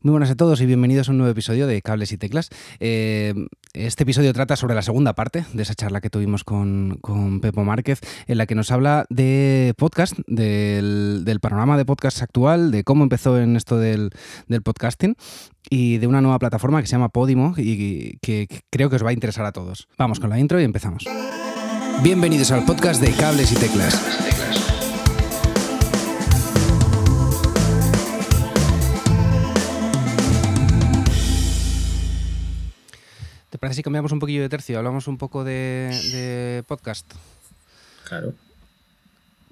Muy buenas a todos y bienvenidos a un nuevo episodio de Cables y Teclas. Eh, este episodio trata sobre la segunda parte de esa charla que tuvimos con, Pepo Márquez, en la que nos habla de podcast, del, panorama de podcast actual, de cómo empezó en esto del, podcasting y de una nueva plataforma que se llama Podimo y que creo que os va a interesar a todos. Vamos con la intro y empezamos. Bienvenidos al podcast de Cables y Teclas. ¿Te parece si cambiamos un poquillo de tercio? Hablamos un poco de, podcast. Claro.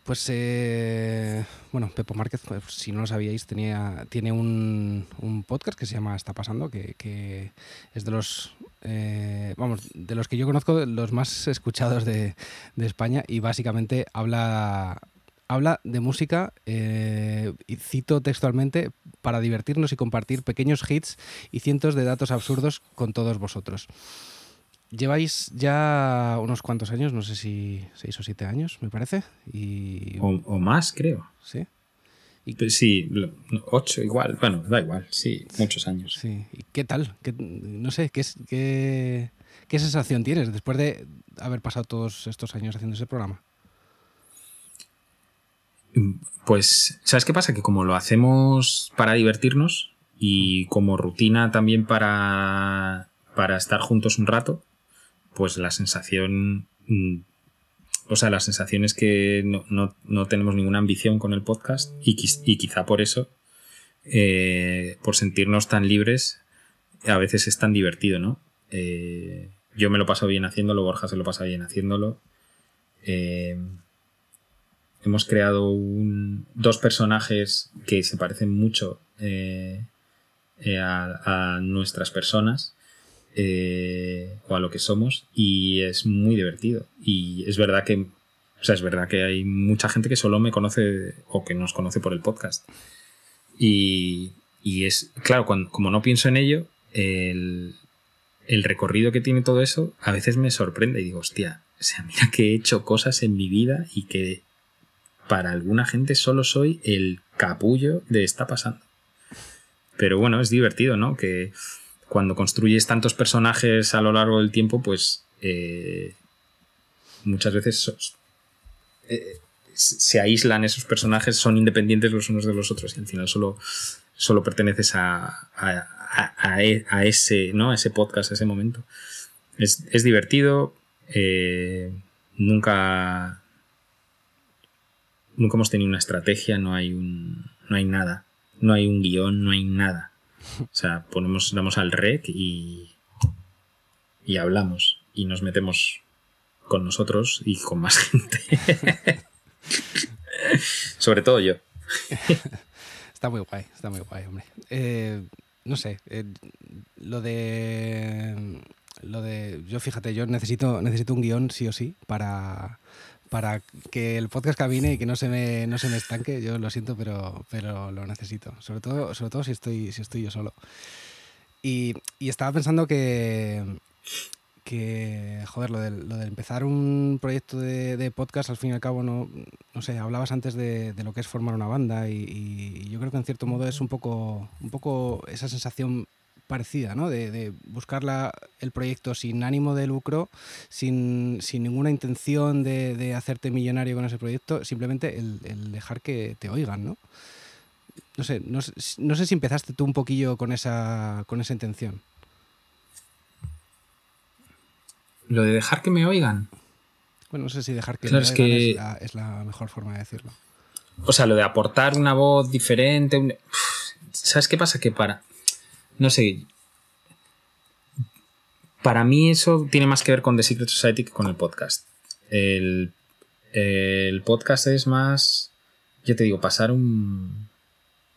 Pues, eh, bueno, Pepo Márquez, pues, si no lo sabíais, tenía, tiene un, podcast que se llama Está Pasando, que, es de los, eh, vamos, de los que yo conozco, los más escuchados de, de España y básicamente habla habla de música, eh, y cito textualmente, para divertirnos y compartir pequeños hits y cientos de datos absurdos con todos vosotros. Lleváis ya unos cuantos años, no sé si seis o siete años, me parece. Y... O, más, creo. Sí. Y... Sí, ocho igual. Bueno, da igual, sí, muchos años. Sí. ¿Y qué tal? no sé, ¿qué, qué, ¿qué sensación tienes después de haber pasado todos estos años haciendo ese programa? Pues, ¿sabes qué pasa? Que como lo hacemos para divertirnos y como rutina también para, para estar juntos un rato, pues la sensación... Mm, o sea, la sensación es que no, tenemos ninguna ambición con el podcast y, quizá por eso, eh, por sentirnos tan libres, a veces es tan divertido, ¿no? Eh, yo me lo paso bien haciéndolo, Borja se lo pasa bien haciéndolo. Eh, hemos creado dos personajes que se parecen mucho eh, eh, a, nuestras personas eh, o a lo que somos y es muy divertido. Y es verdad que, o sea, es verdad que hay mucha gente que solo me conoce o que nos conoce por el podcast. Y, es, claro, como no pienso en ello, el, el recorrido que tiene todo eso a veces me sorprende y digo, hostia, o sea, mira que he hecho cosas en mi vida y que para alguna gente solo soy el capullo de está pasando. Pero bueno, es divertido, ¿no? Que cuando construyes tantos personajes a lo largo del tiempo, pues eh, muchas veces eh, se aíslan esos personajes, son independientes los unos de los otros y al final solo, solo perteneces a, a, e, ese, ¿no? ese podcast, a ese momento. Es, divertido, eh, nunca nunca hemos tenido una estrategia, no hay un. no hay nada. No hay un guion, no hay nada. O sea, ponemos, damos al rec y. y hablamos. Y nos metemos con nosotros y con más gente. Sobre todo yo. está muy guay, está muy guay, hombre. Eh, no sé, eh, lo de. Lo de. Yo fíjate, yo necesito, necesito un guion sí o sí para para que el podcast camine y que no se me, no se me estanque. Yo lo siento, pero, pero lo necesito. Sobre todo, sobre todo si, estoy, si estoy yo solo. Y, estaba pensando que, que joder, lo de, lo de empezar un proyecto de, podcast, al fin y al cabo, no, no sé, hablabas antes de, lo que es formar una banda y, y, yo creo que en cierto modo es un poco, un poco esa sensación parecida, ¿no? De, buscar el proyecto sin ánimo de lucro, sin, ninguna intención de, hacerte millonario con ese proyecto, simplemente el, dejar que te oigan, ¿no? No sé, no, sé si empezaste tú un poquillo con esa, con esa intención. Lo de dejar que me oigan. Bueno, no sé si dejar que me oigan es, la, es, la, mejor forma de decirlo. O sea, lo de aportar una voz diferente. ¿Sabes qué pasa? Que para no sé. Para mí eso tiene más que ver con The Secret Society que con el podcast. El, podcast es más, yo te digo, pasar un,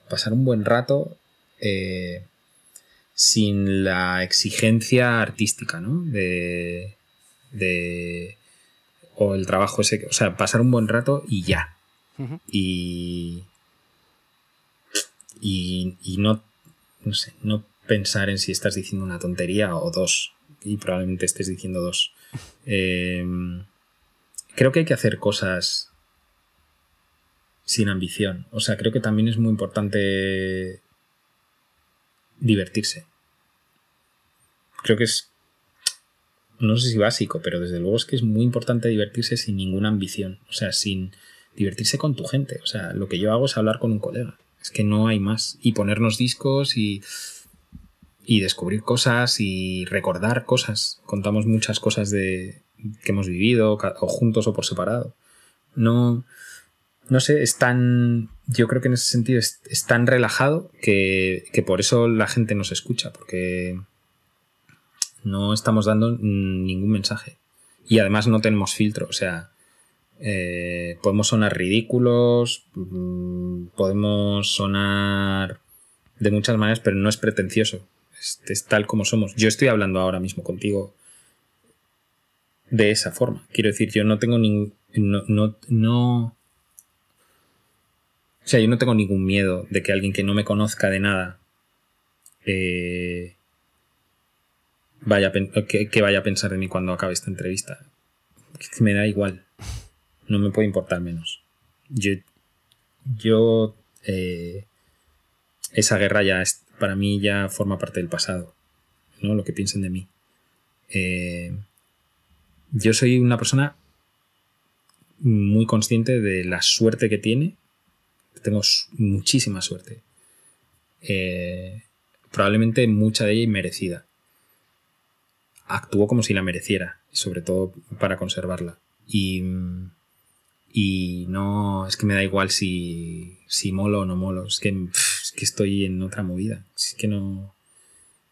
pasar un buen rato eh, sin la exigencia artística, ¿no? De, de, o el trabajo ese, o sea, pasar un buen rato y ya. y, y, y no, no sé, no pensar en si estás diciendo una tontería o dos. Y probablemente estés diciendo dos. Em, creo que hay que hacer cosas sin ambición. O sea, creo que también es muy importante divertirse. Creo que es, no sé si básico, pero desde luego es que es muy importante divertirse sin ninguna ambición, o sea, sin divertirse con tu gente, o sea, lo que yo hago es hablar con un colega, es que no hay más, y ponernos discos y, y descubrir cosas y recordar cosas, contamos muchas cosas de que hemos vivido, o juntos o por separado. No, no sé, es tan. Yo creo que en ese sentido es, tan relajado que, por eso la gente nos escucha, porque no estamos dando ningún mensaje. Y además no tenemos filtro, o sea, eh, podemos sonar ridículos, mm, podemos sonar de muchas maneras, pero no es pretencioso. Es, tal como somos. Yo estoy hablando ahora mismo contigo de esa forma. Quiero decir, yo no tengo ningún. no, no o sea, yo no tengo ningún miedo de que alguien que no me conozca de nada eh, vaya que, vaya a pensar de mí cuando acabe esta entrevista. me da igual. No me puede importar menos. Yo. Yo. Eh, esa guerra ya es, para mí ya forma parte del pasado. ¿no? Lo que piensen de mí. Eh, yo soy una persona muy consciente de la suerte que tiene tengo muchísima suerte. Eh, probablemente mucha de ella inmerecida. Actúo como si la mereciera, sobre todo para conservarla. Y, y no, es que me da igual si, si molo o no molo. Es que, es que estoy en otra movida. Es que no,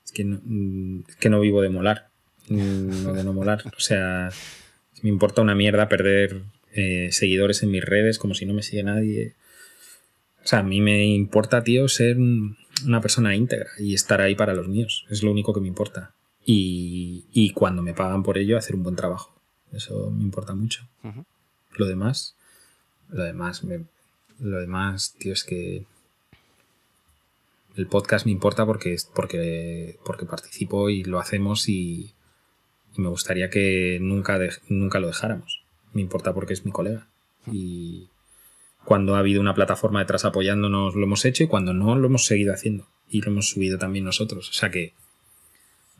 es que no, que no vivo de molar. No de no molar. O sea, me importa una mierda perder eh, seguidores en mis redes como si no me sigue nadie. O sea, a mí me importa, tío, ser una persona íntegra y estar ahí para los míos. Es lo único que me importa. Y, cuando me pagan por ello, hacer un buen trabajo. Eso me importa mucho. Lo demás, lo demás, lo demás, tío, es que el podcast me importa porque, porque, porque participo y lo hacemos y, me gustaría que nunca, nunca lo dejáramos. Me importa porque es mi colega. Y, cuando ha habido una plataforma detrás apoyándonos lo hemos hecho y cuando no lo hemos seguido haciendo y lo hemos subido también nosotros. O sea que,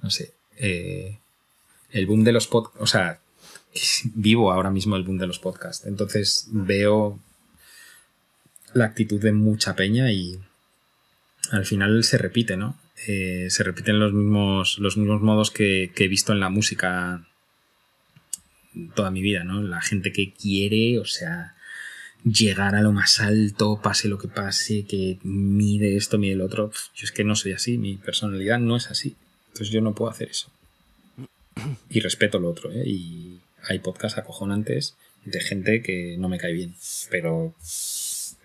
no sé, eh, el boom de los podcasts, o sea, vivo ahora mismo el boom de los podcasts. Entonces veo la actitud de mucha peña y al final se repite, ¿no? Eh, se repiten los mismos, los mismos modos que, que he visto en la música toda mi vida, ¿no? La gente que quiere, o sea, llegar a lo más alto, pase lo que pase, que mide esto, mide lo otro. Yo es que no soy así, mi personalidad no es así. Entonces yo no puedo hacer eso. Y respeto lo otro, ¿eh? Y hay podcasts acojonantes de gente que no me cae bien, pero,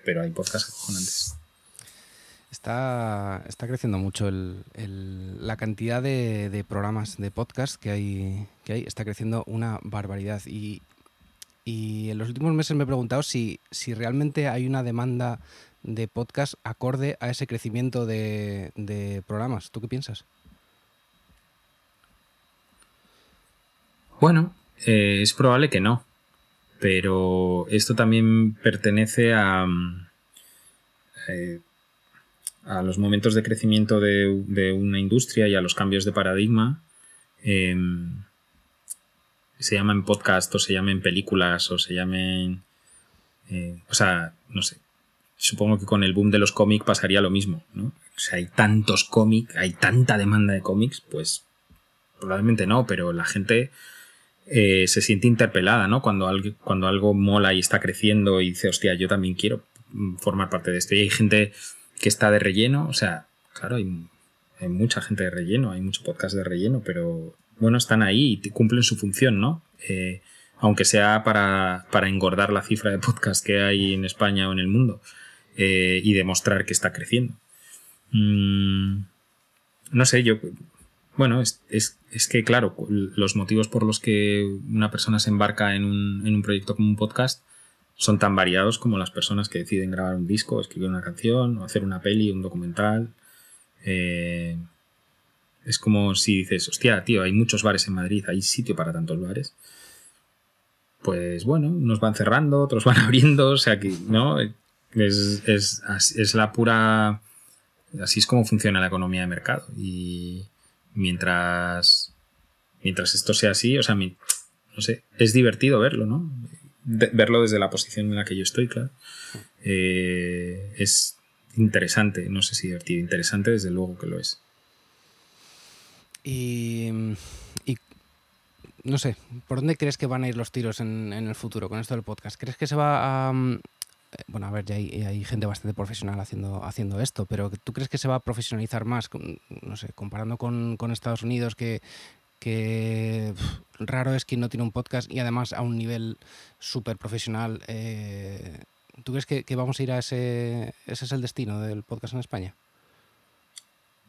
pero hay podcasts acojonantes. Está, está creciendo mucho la cantidad de, de, programas de podcast que hay, que hay. Está creciendo una barbaridad. Y y en los últimos meses me he preguntado si, si realmente hay una demanda de podcast acorde a ese crecimiento de, programas. ¿Tú qué piensas? Bueno, eh, es probable que no. Pero esto también pertenece a, mm, eh, a los momentos de crecimiento de, una industria y a los cambios de paradigma. Em, se llamen podcast o se llamen películas o se llamen... Eh, o sea, no sé. Supongo que con el boom de los cómics pasaría lo mismo, ¿no? O sea, hay tantos cómics, hay tanta demanda de cómics, pues probablemente no, pero la gente eh, se siente interpelada, ¿no? Cuando algo, cuando algo mola y está creciendo y dice, hostia, yo también quiero formar parte de esto. Y hay gente que está de relleno, o sea, claro, hay, mucha gente de relleno, hay mucho podcast de relleno, pero bueno, están ahí y cumplen su función, ¿no? Eh, aunque sea para, engordar la cifra de podcast que hay en España o en el mundo eh, y demostrar que está creciendo. Mm, no sé, yo. Bueno, es, que, claro, los motivos por los que una persona se embarca en un, en un proyecto como un podcast son tan variados como las personas que deciden grabar un disco, escribir una canción, o hacer una peli, un documental. Eh, es como si dices, hostia, tío, hay muchos bares en Madrid, hay sitio para tantos bares. Pues bueno, unos van cerrando, otros van abriendo, o sea que, ¿no? Es, la pura Así es como funciona la economía de mercado. Y mientras, mientras esto sea así, o sea, no sé, es divertido verlo, ¿no? verlo desde la posición en la que yo estoy, claro. Eh, es interesante, no sé si divertido, interesante desde luego que lo es. Y, no sé, ¿por dónde crees que van a ir los tiros en, el futuro con esto del podcast? ¿Crees que se va a... Eh, bueno, a ver, ya hay, gente bastante profesional haciendo, haciendo esto, pero ¿tú crees que se va a profesionalizar más? No sé, comparando con, Estados Unidos, que, que raro es quien no tiene un podcast y además a un nivel súper profesional. Eh, ¿Tú crees que, vamos a ir a ese, ese es el destino del podcast en España?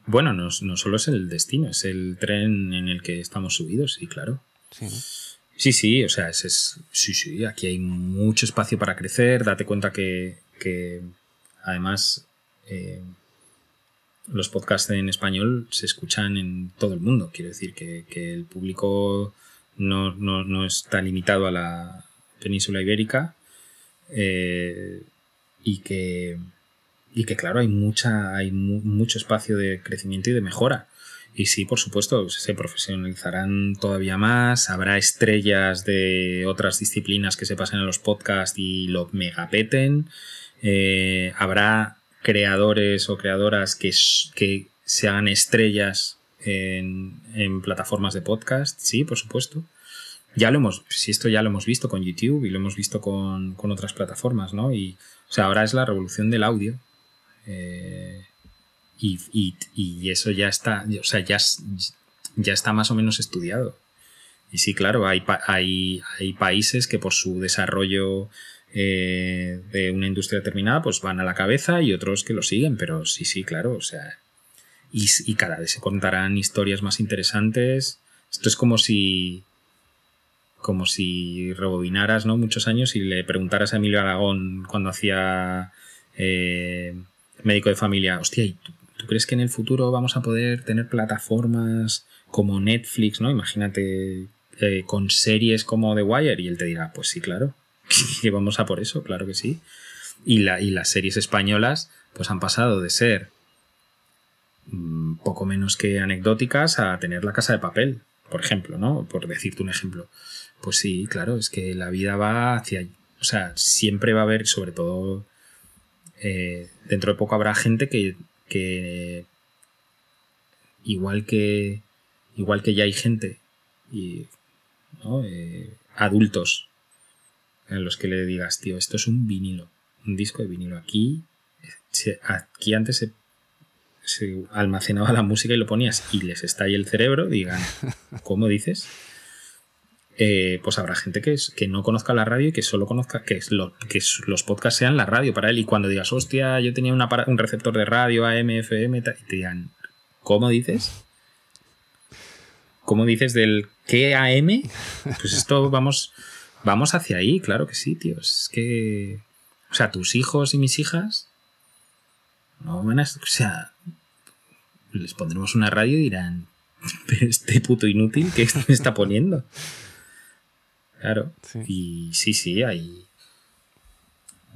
Bueno, no, solo es el destino, es el tren en el que estamos subidos, sí, claro. Sí, sí, o sea, es, sí, sí, aquí hay mucho espacio para crecer. Date cuenta que, además eh, los podcasts en español se escuchan en todo el mundo. Quiero decir que, el público no, no, está limitado a la península ibérica eh, y que y que claro hay mucha hay mucho espacio de crecimiento y de mejora y sí por supuesto se profesionalizarán todavía más. Habrá estrellas de otras disciplinas que se pasen en los podcasts y lo megapeten. Eh, habrá creadores o creadoras que, que se hagan estrellas en, en plataformas de podcast. Sí por supuesto. Ya lo hemos, si esto ya lo hemos visto con YouTube y lo hemos visto con, con otras plataformas, ¿no? Y, o sea, ahora es la revolución del audio. Eh, y, eso ya está, o sea, ya, ya está más o menos estudiado. Y sí, claro, hay, hay, hay países que por su desarrollo eh, de una industria determinada, pues van a la cabeza y otros que lo siguen, pero sí, sí, claro, o sea, y, y cada vez se contarán historias más interesantes. Esto es como si como si rebobinaras ¿no? muchos años y le preguntaras a Emilio Aragón cuando hacía eh, médico de familia, hostia, ¿y tú, crees que en el futuro vamos a poder tener plataformas como Netflix, ¿no? Imagínate eh, con series como The Wire y él te dirá, pues sí, claro, que vamos a por eso, claro que sí. Y, la, las series españolas pues han pasado de ser mm, poco menos que anecdóticas a tener la casa de papel, por ejemplo, ¿no? Por decirte un ejemplo. Pues sí, claro, es que la vida va hacia... O sea, siempre va a haber, sobre todo eh, dentro de poco habrá gente que, igual que igual que ya hay gente y eh, adultos en los que le digas tío esto es un vinilo un disco de vinilo aquí aquí antes se, se almacenaba la música y lo ponías y les estalla el cerebro digan ¿cómo dices? Eh, pues habrá gente que, es, que no conozca la radio y que solo conozca que, que los podcasts sean la radio para él. Y cuando digas, hostia, yo tenía un receptor de radio AM, FM, y te digan, ¿cómo dices? ¿Cómo dices del qué AM? Pues esto vamos, vamos hacia ahí, claro que sí, tío. Es que, o sea, tus hijos y mis hijas no van a, o sea, les pondremos una radio y dirán, pero este puto inútil, ¿qué me está poniendo? Claro. Y sí, sí, hay,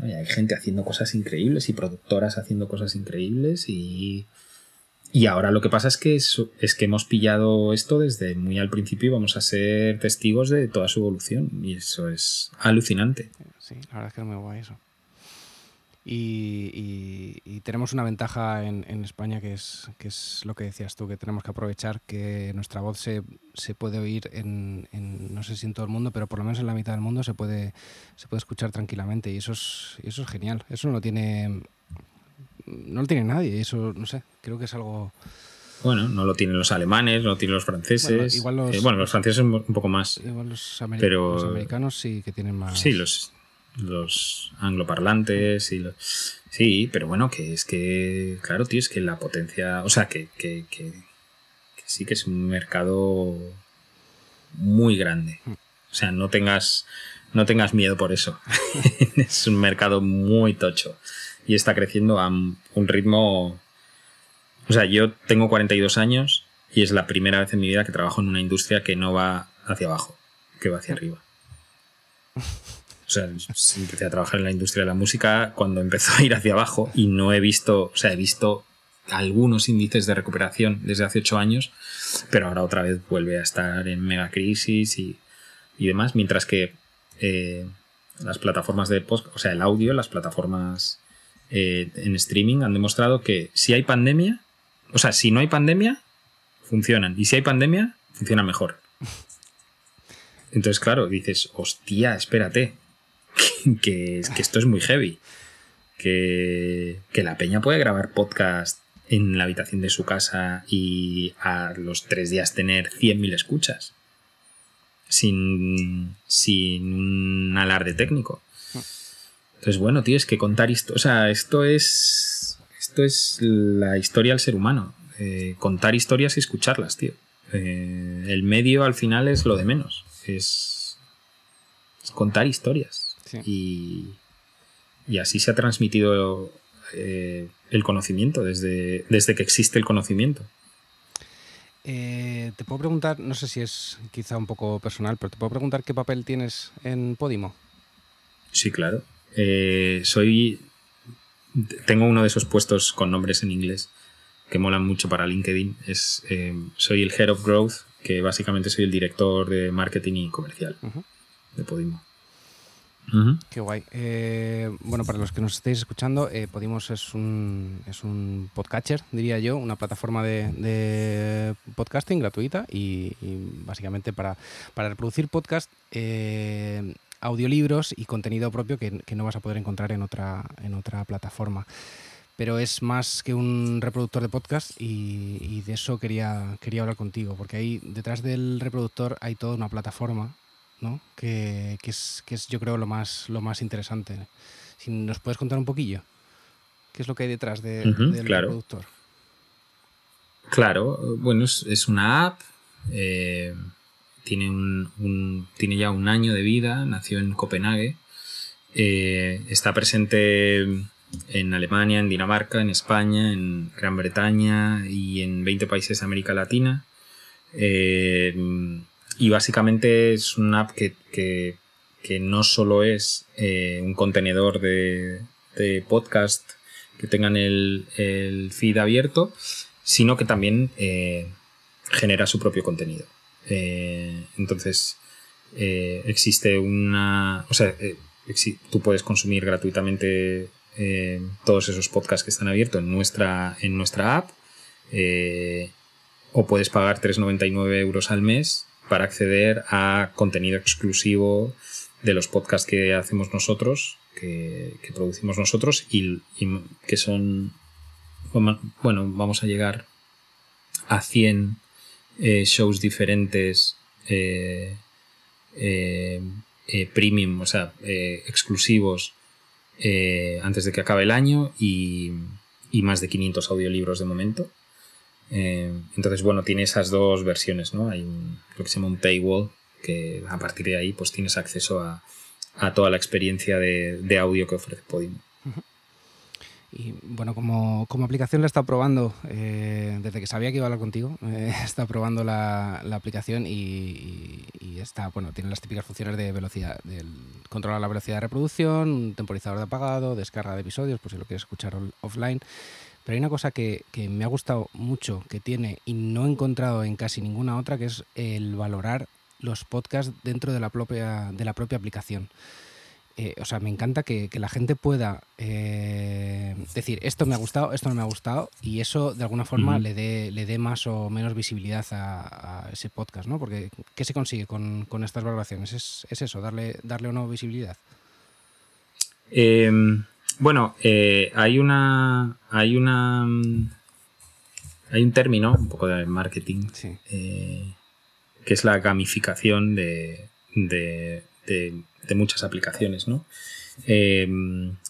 hay gente haciendo cosas increíbles y productoras haciendo cosas increíbles y, y ahora lo que pasa es que, es, es que hemos pillado esto desde muy al principio y vamos a ser testigos de toda su evolución y eso es alucinante. Sí, la verdad es que es muy guay eso. Y, tenemos una ventaja en, España que es, que es lo que decías tú, que tenemos que aprovechar que nuestra voz se, se puede oír en, no sé si en todo el mundo, pero por lo menos en la mitad del mundo se puede, se puede escuchar tranquilamente y eso es, eso es genial. Eso no lo tiene, no lo tiene nadie, eso no sé, creo que es algo... Bueno, no lo tienen los alemanes, no lo tienen los franceses. Bueno, igual los, eh, bueno, los franceses un poco más. Igual los, pero, los americanos sí que tienen más. Sí, los, los angloparlantes y los... Sí, pero bueno, que es que, claro, tío, es que la potencia, o sea, que, que, que, sí que es un mercado muy grande. O sea, no tengas, no tengas miedo por eso. es un mercado muy tocho y está creciendo a un ritmo... O sea, yo tengo 42 años y es la primera vez en mi vida que trabajo en una industria que no va hacia abajo, que va hacia arriba. Sea, empecé a trabajar en la industria de la música cuando empezó a ir hacia abajo y no he visto, o sea, he visto algunos índices de recuperación desde hace ocho años, pero ahora otra vez vuelve a estar en mega crisis y, demás, mientras que eh, las plataformas de post, o sea, el audio, las plataformas eh, en streaming han demostrado que si hay pandemia, o sea, si no hay pandemia, funcionan, y si hay pandemia, funcionan mejor. Entonces, claro, dices, hostia, espérate, que, esto es muy heavy. Que, la peña puede grabar podcast en la habitación de su casa y a los tres días tener 100.000 escuchas. Sin, sin un alarde técnico. Entonces, bueno, tienes que contar esto. O sea, esto es. Esto es la historia del ser humano. Eh, contar historias y escucharlas, tío. Eh, el medio al final es lo de menos. Es, es contar historias. Y, y así se ha transmitido eh, el conocimiento, desde, desde que existe el conocimiento. Eh, te puedo preguntar, no sé si es quizá un poco personal, pero te puedo preguntar qué papel tienes en Podimo. Sí, claro. Eh, soy. Tengo uno de esos puestos con nombres en inglés que molan mucho para LinkedIn. Es, soy el Head of Growth, que básicamente soy el director de marketing y comercial de Podimo. Qué guay. Eh, bueno, para los que nos estéis escuchando, eh, Podimos es un, es un podcatcher, diría yo, una plataforma de, podcasting gratuita y, básicamente para, para, reproducir podcast, eh, audiolibros y contenido propio que, no vas a poder encontrar en otra, en otra plataforma. Pero es más que un reproductor de podcast y, y de eso quería, quería hablar contigo, porque ahí detrás del reproductor hay toda una plataforma ¿no? Que, es, que, es, yo creo lo más, lo más interesante. Si nos puedes contar un poquillo, ¿qué es lo que hay detrás de, del claro. productor? Claro, bueno, es, una app, eh, tiene, un, tiene ya un año de vida, nació en Copenhague, eh, está presente en Alemania, en Dinamarca, en España, en Gran Bretaña y en 20 países de América Latina. Eh, y básicamente es una app que, no solo es eh, un contenedor de, podcast que tengan el, feed abierto, sino que también eh, genera su propio contenido. Eh, entonces, existe una. O sea, tú puedes consumir gratuitamente todos esos podcasts que están abiertos en nuestra, en nuestra app. o puedes pagar 3,99 euros al mes para acceder a contenido exclusivo de los podcasts que hacemos nosotros, que, producimos nosotros y, que son, bueno, vamos a llegar a 100 eh, shows diferentes eh, eh, premium, o sea, exclusivos antes de que acabe el año y, y más de 500 audiolibros de momento. Eh, entonces, bueno, tiene esas dos versiones, ¿no? Hay lo que se llama un paywall, que a partir de ahí pues tienes acceso a, toda la experiencia de, audio que ofrece Podimo. Y bueno, como, aplicación la he estado probando eh, desde que sabía que iba a hablar contigo. Eh, he estado probando la, aplicación y, está, bueno, tiene las típicas funciones de velocidad, del controlar la velocidad de reproducción, un temporizador de apagado, descarga de episodios, por si lo quieres escuchar offline. Pero hay una cosa que, me ha gustado mucho, que tiene y no he encontrado en casi ninguna otra, que es el valorar los podcasts dentro de la propia, de la propia aplicación. Eh, o sea, me encanta que, la gente pueda eh, decir esto me ha gustado, esto no me ha gustado, y eso de alguna forma le dé le dé más o menos visibilidad a, ese podcast, ¿no? Porque ¿qué se consigue con, estas valoraciones? Es, es, eso, darle, darle o no visibilidad. Eh, bueno, eh, hay una. Hay una. Mm, hay un término, un poco de marketing, eh, que es la gamificación de, de, muchas aplicaciones, ¿no? Eh,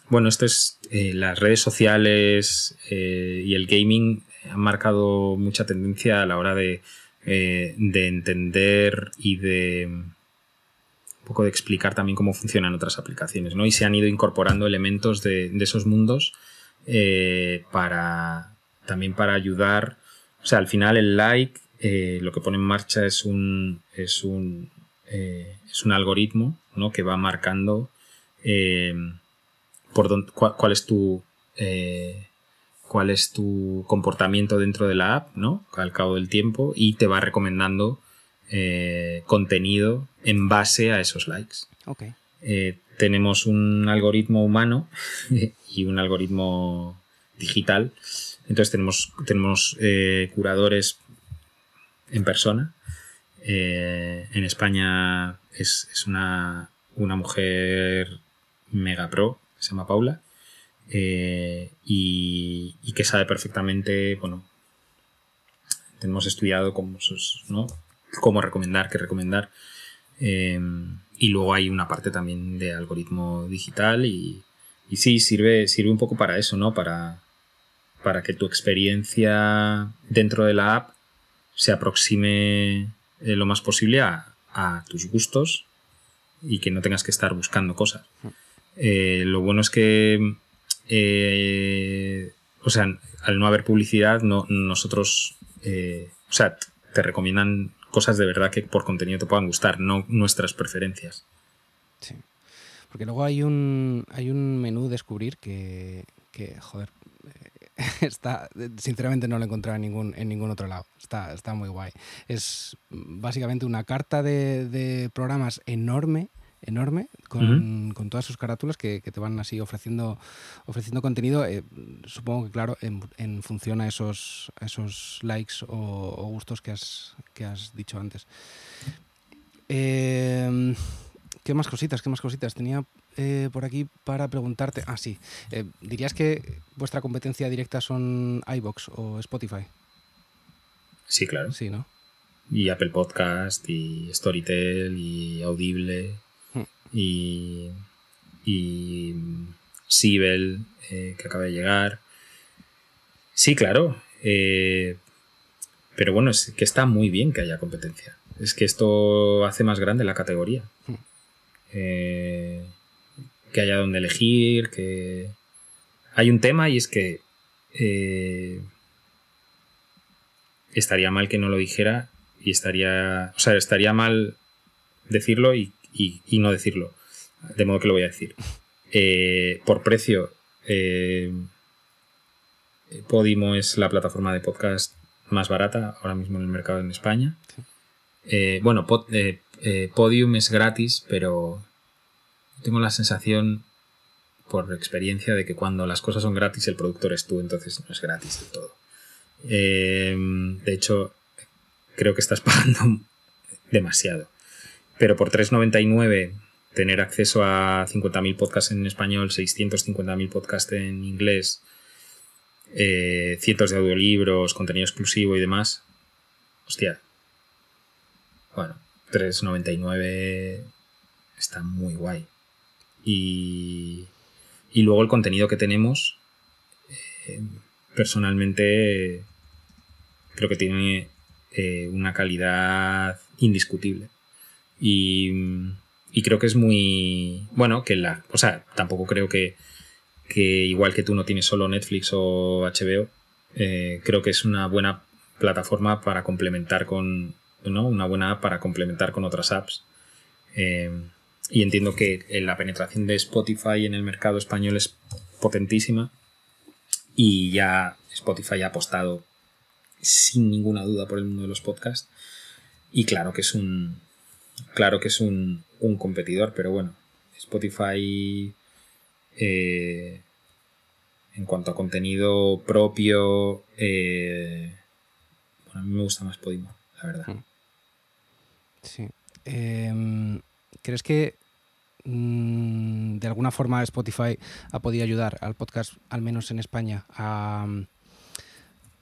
bueno, esto es. las redes sociales y el gaming han marcado mucha tendencia a la hora de, de entender y de poco de explicar también cómo funcionan otras aplicaciones, ¿no? Y se han ido incorporando elementos de, esos mundos eh, para también para ayudar. O sea, al final el like eh, lo que pone en marcha es un es un eh, es un algoritmo, ¿no? Que va marcando por cuál, es tu cuál es tu comportamiento dentro de la app, ¿no? Al cabo del tiempo y te va recomendando eh, contenido en base a esos likes. Ok. Eh, tenemos un algoritmo humano y un algoritmo digital. Entonces tenemos, tenemos eh, curadores en persona. en España es, es una, una mujer mega pro, se llama Paula, y, que sabe perfectamente, bueno, tenemos estudiado cómo, ¿no? Cómo recomendar, qué recomendar. Eh, y luego hay una parte también de algoritmo digital y, sí, sirve, sirve un poco para eso, ¿no? Para, para que tu experiencia dentro de la app se aproxime eh, lo más posible a, tus gustos y que no tengas que estar buscando cosas. Eh, lo bueno es que, eh, o sea, al no haber publicidad, no, nosotros, o sea, te recomiendan cosas de verdad que por contenido te puedan gustar, no nuestras preferencias. Sí. Porque luego hay un, hay un menú descubrir que, que joder, está, sinceramente no lo he encontrado en ningún, en ningún otro lado. Está, está muy guay. Es básicamente una carta de, de programas enorme enorme con, con, todas sus carátulas que, que, te van así ofreciendo, ofreciendo contenido, eh, supongo que claro, en, en, función a esos, esos likes o, o, gustos que has, que has dicho antes. Eh, ¿Qué más cositas? ¿Qué más cositas? Tenía eh, por aquí para preguntarte. Ah, sí. Eh, ¿Dirías que vuestra competencia directa son iBox o Spotify? Sí, claro. Sí, ¿no? Y Apple Podcast, y Storytel, y Audible y, y Sibel, eh, que acaba de llegar. Sí, claro. Eh, pero bueno, es que está muy bien que haya competencia. Es que esto hace más grande la categoría. Eh, que haya donde elegir, que... Hay un tema y es que estaría mal que no lo dijera y estaría... O sea, estaría mal decirlo y y, no decirlo. De modo que lo voy a decir. Eh, por precio, eh, Podimo es la plataforma de podcast más barata ahora mismo en el mercado en España. Eh, bueno, Podium es gratis, pero tengo la sensación, por experiencia, de que cuando las cosas son gratis, el productor es tú, entonces no es gratis del todo. de hecho, creo que estás pagando demasiado. Pero por 3,99 tener acceso a 50.000 podcasts en español, 650.000 podcasts en inglés, eh, cientos de audiolibros, contenido exclusivo y demás. Hostia. Bueno, 3,99 está muy guay. Y, y luego el contenido que tenemos, eh, personalmente, creo que tiene eh, una calidad indiscutible. Y, creo que es muy. Bueno, que la. O sea, tampoco creo que, que igual que tú no tienes solo Netflix o HBO, eh, creo que es una buena plataforma para complementar con. ¿no? Una buena app para complementar con otras apps. Eh, y entiendo que la penetración de Spotify en el mercado español es potentísima. Y ya Spotify ha apostado sin ninguna duda por el mundo de los podcasts. Y claro que es un, claro que es un, competidor, pero bueno, Spotify eh, en cuanto a contenido propio, eh, bueno, a mí me gusta más Podimo, la verdad. Hmm. Sí. Em, ¿Crees que mm, de alguna forma Spotify ha podido ayudar al podcast, al menos en España, a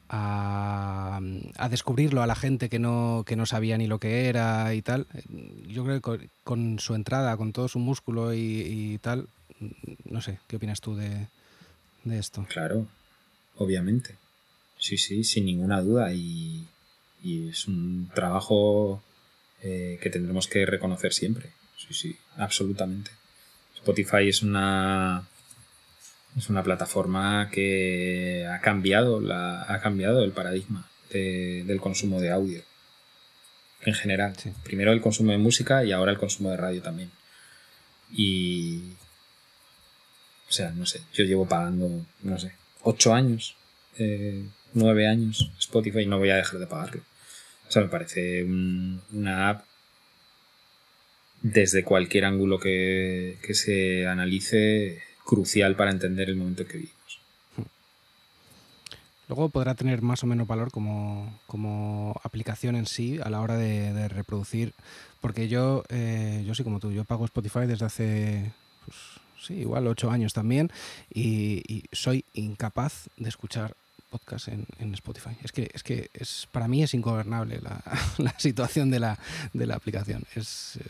a, descubrirlo a la gente que no, que no sabía ni lo que era y tal. Yo creo que con, su entrada, con todo su músculo y, tal, no sé, ¿qué opinas tú de, esto? Claro, obviamente. Sí, sí, sin ninguna duda. Y, es un trabajo eh, que tendremos que reconocer siempre. Sí, sí, absolutamente. Spotify es una es una plataforma que ha cambiado, la, ha cambiado el paradigma del consumo de audio en general. Primero el consumo de música y ahora el consumo de radio también. Y. O sea, no sé, yo llevo pagando, no sé, ocho años eh, nueve años Spotify y no voy a dejar de pagarlo. O sea, me parece una app desde cualquier ángulo que, que, se analice crucial para entender el momento que vivimos. Luego podrá tener más o menos valor como, como aplicación en sí a la hora de, reproducir, porque yo, eh, yo sí como tú, yo pago Spotify desde hace, pues, sí, igual ocho años también, y, soy incapaz de escuchar podcast en, Spotify. Es que, es que es, para mí es ingobernable la, la situación de la, de la aplicación. Es, eh,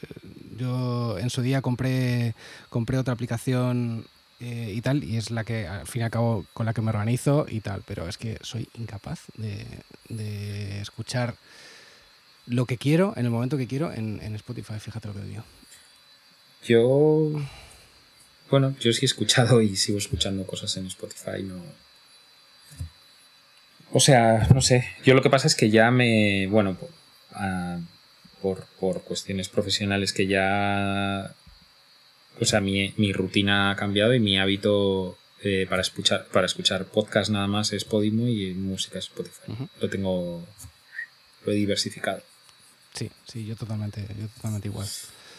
yo en su día compré, compré otra aplicación eh, y tal, y es la que al fin y al cabo con la que me organizo y tal, pero es que soy incapaz de, escuchar lo que quiero en el momento que quiero en, Spotify, fíjate lo que digo. Yo, bueno, yo sí he escuchado y sigo escuchando cosas en Spotify, no... O sea, no sé, yo lo que pasa es que ya me, bueno, por, por cuestiones profesionales que ya o sea, mi, rutina ha cambiado y mi hábito eh, para, escuchar, para escuchar podcast nada más es Podimo y música es Spotify. Lo tengo, lo he diversificado. Sí, sí, yo totalmente, yo totalmente igual.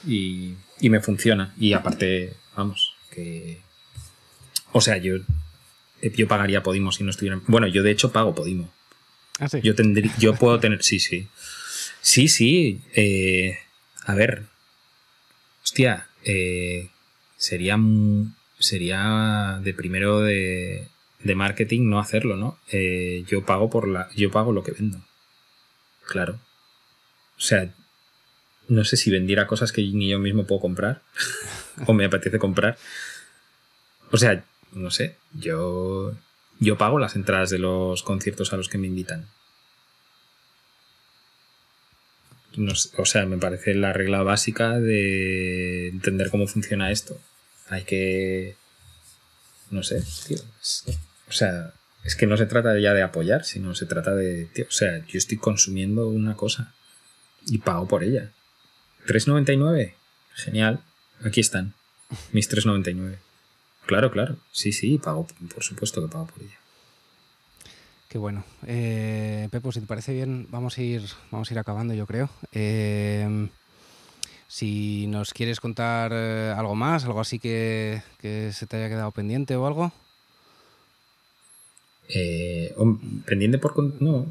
Y, y me funciona. Y aparte, vamos, que... O sea, yo, yo pagaría Podimo si no estuviera... Bueno, yo de hecho pago Podimo. Ah, sí. Yo, tendría, yo puedo tener... Sí, sí. Sí, sí. Eh, a ver. Hostia, eh, sería, sería de primero de, marketing no hacerlo, ¿no? Eh, yo pago por la, yo pago lo que vendo. Claro. O sea, no sé si vendiera cosas que ni yo mismo puedo comprar o me apetece comprar. O sea, no sé, yo yo pago las entradas de los conciertos a los que me invitan. O sea, me parece la regla básica de entender cómo funciona esto. Hay que. No sé, tío. o sea, es que no se trata ya de apoyar, sino se trata de. o sea, yo estoy consumiendo una cosa y pago por ella. ¿3.99? Genial. Aquí están. Mis 3.99. Claro, claro. Sí, sí, pago. Por supuesto que pago por ella. Bueno. Eh, Pepo, si te parece bien, vamos a ir, vamos a ir acabando, yo creo. Eh, si nos quieres contar eh, algo más, algo así que, se te haya quedado pendiente o algo. pendiente por no,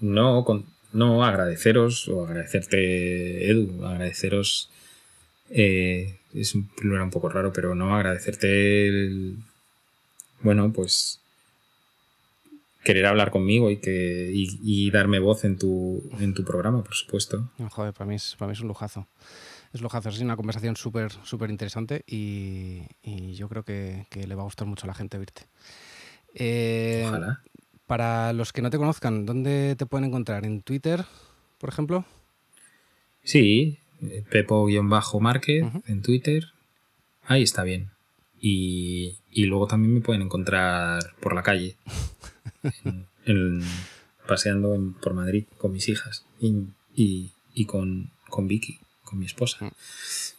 no, no agradeceros o agradecerte Edu, agradeceros es un plural un poco raro, pero no agradecerte el, bueno pues querer hablar conmigo y, que, y, darme voz en tu, en tu programa, por supuesto. joder, para mí, es, para mí es un lujazo. Es lujazo, es una conversación súper súper interesante y, yo creo que, le va a gustar mucho a la gente verte. Eh, Ojalá. Para los que no te conozcan, ¿dónde te pueden encontrar? ¿En Twitter, por ejemplo? Sí, Pepo-Márquez en Twitter. Ahí está bien. Y, y, luego también me pueden encontrar por la calle. paseando por Madrid con mis hijas y, con, con, Vicky, con mi esposa. Mm.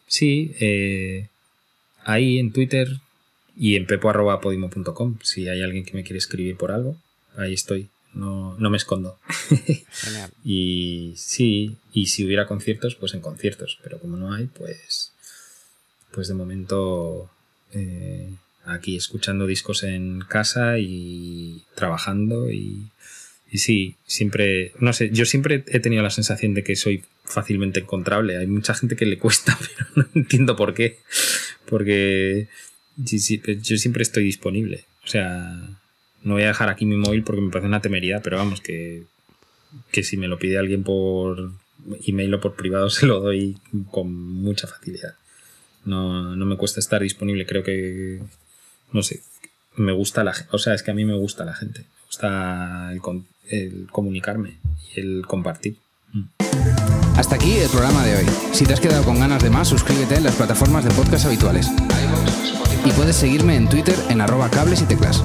Sí, eh, ahí en Twitter y en pepo.podimo.com, si hay alguien que me quiere escribir por algo, ahí estoy. No, no me escondo. y sí, y si hubiera conciertos, pues en conciertos, pero como no hay, pues, pues de momento eh, aquí escuchando discos en casa y trabajando y, sí, siempre, no sé, yo siempre he tenido la sensación de que soy fácilmente encontrable. Hay mucha gente que le cuesta, pero no entiendo por qué. Porque yo siempre estoy disponible. O sea, no voy a dejar aquí mi móvil porque me parece una temeridad, pero vamos, que, que si me lo pide alguien por email o por privado se lo doy con mucha facilidad. No, no me cuesta estar disponible, creo que no sé, me gusta la gente, o sea, es que a mí me gusta la gente, me gusta el, comunicarme y el compartir. Mm. Hasta aquí el programa de hoy. Si te has quedado con ganas de más, suscríbete en las plataformas de podcast habituales. Y puedes seguirme en Twitter en arroba cables y teclas.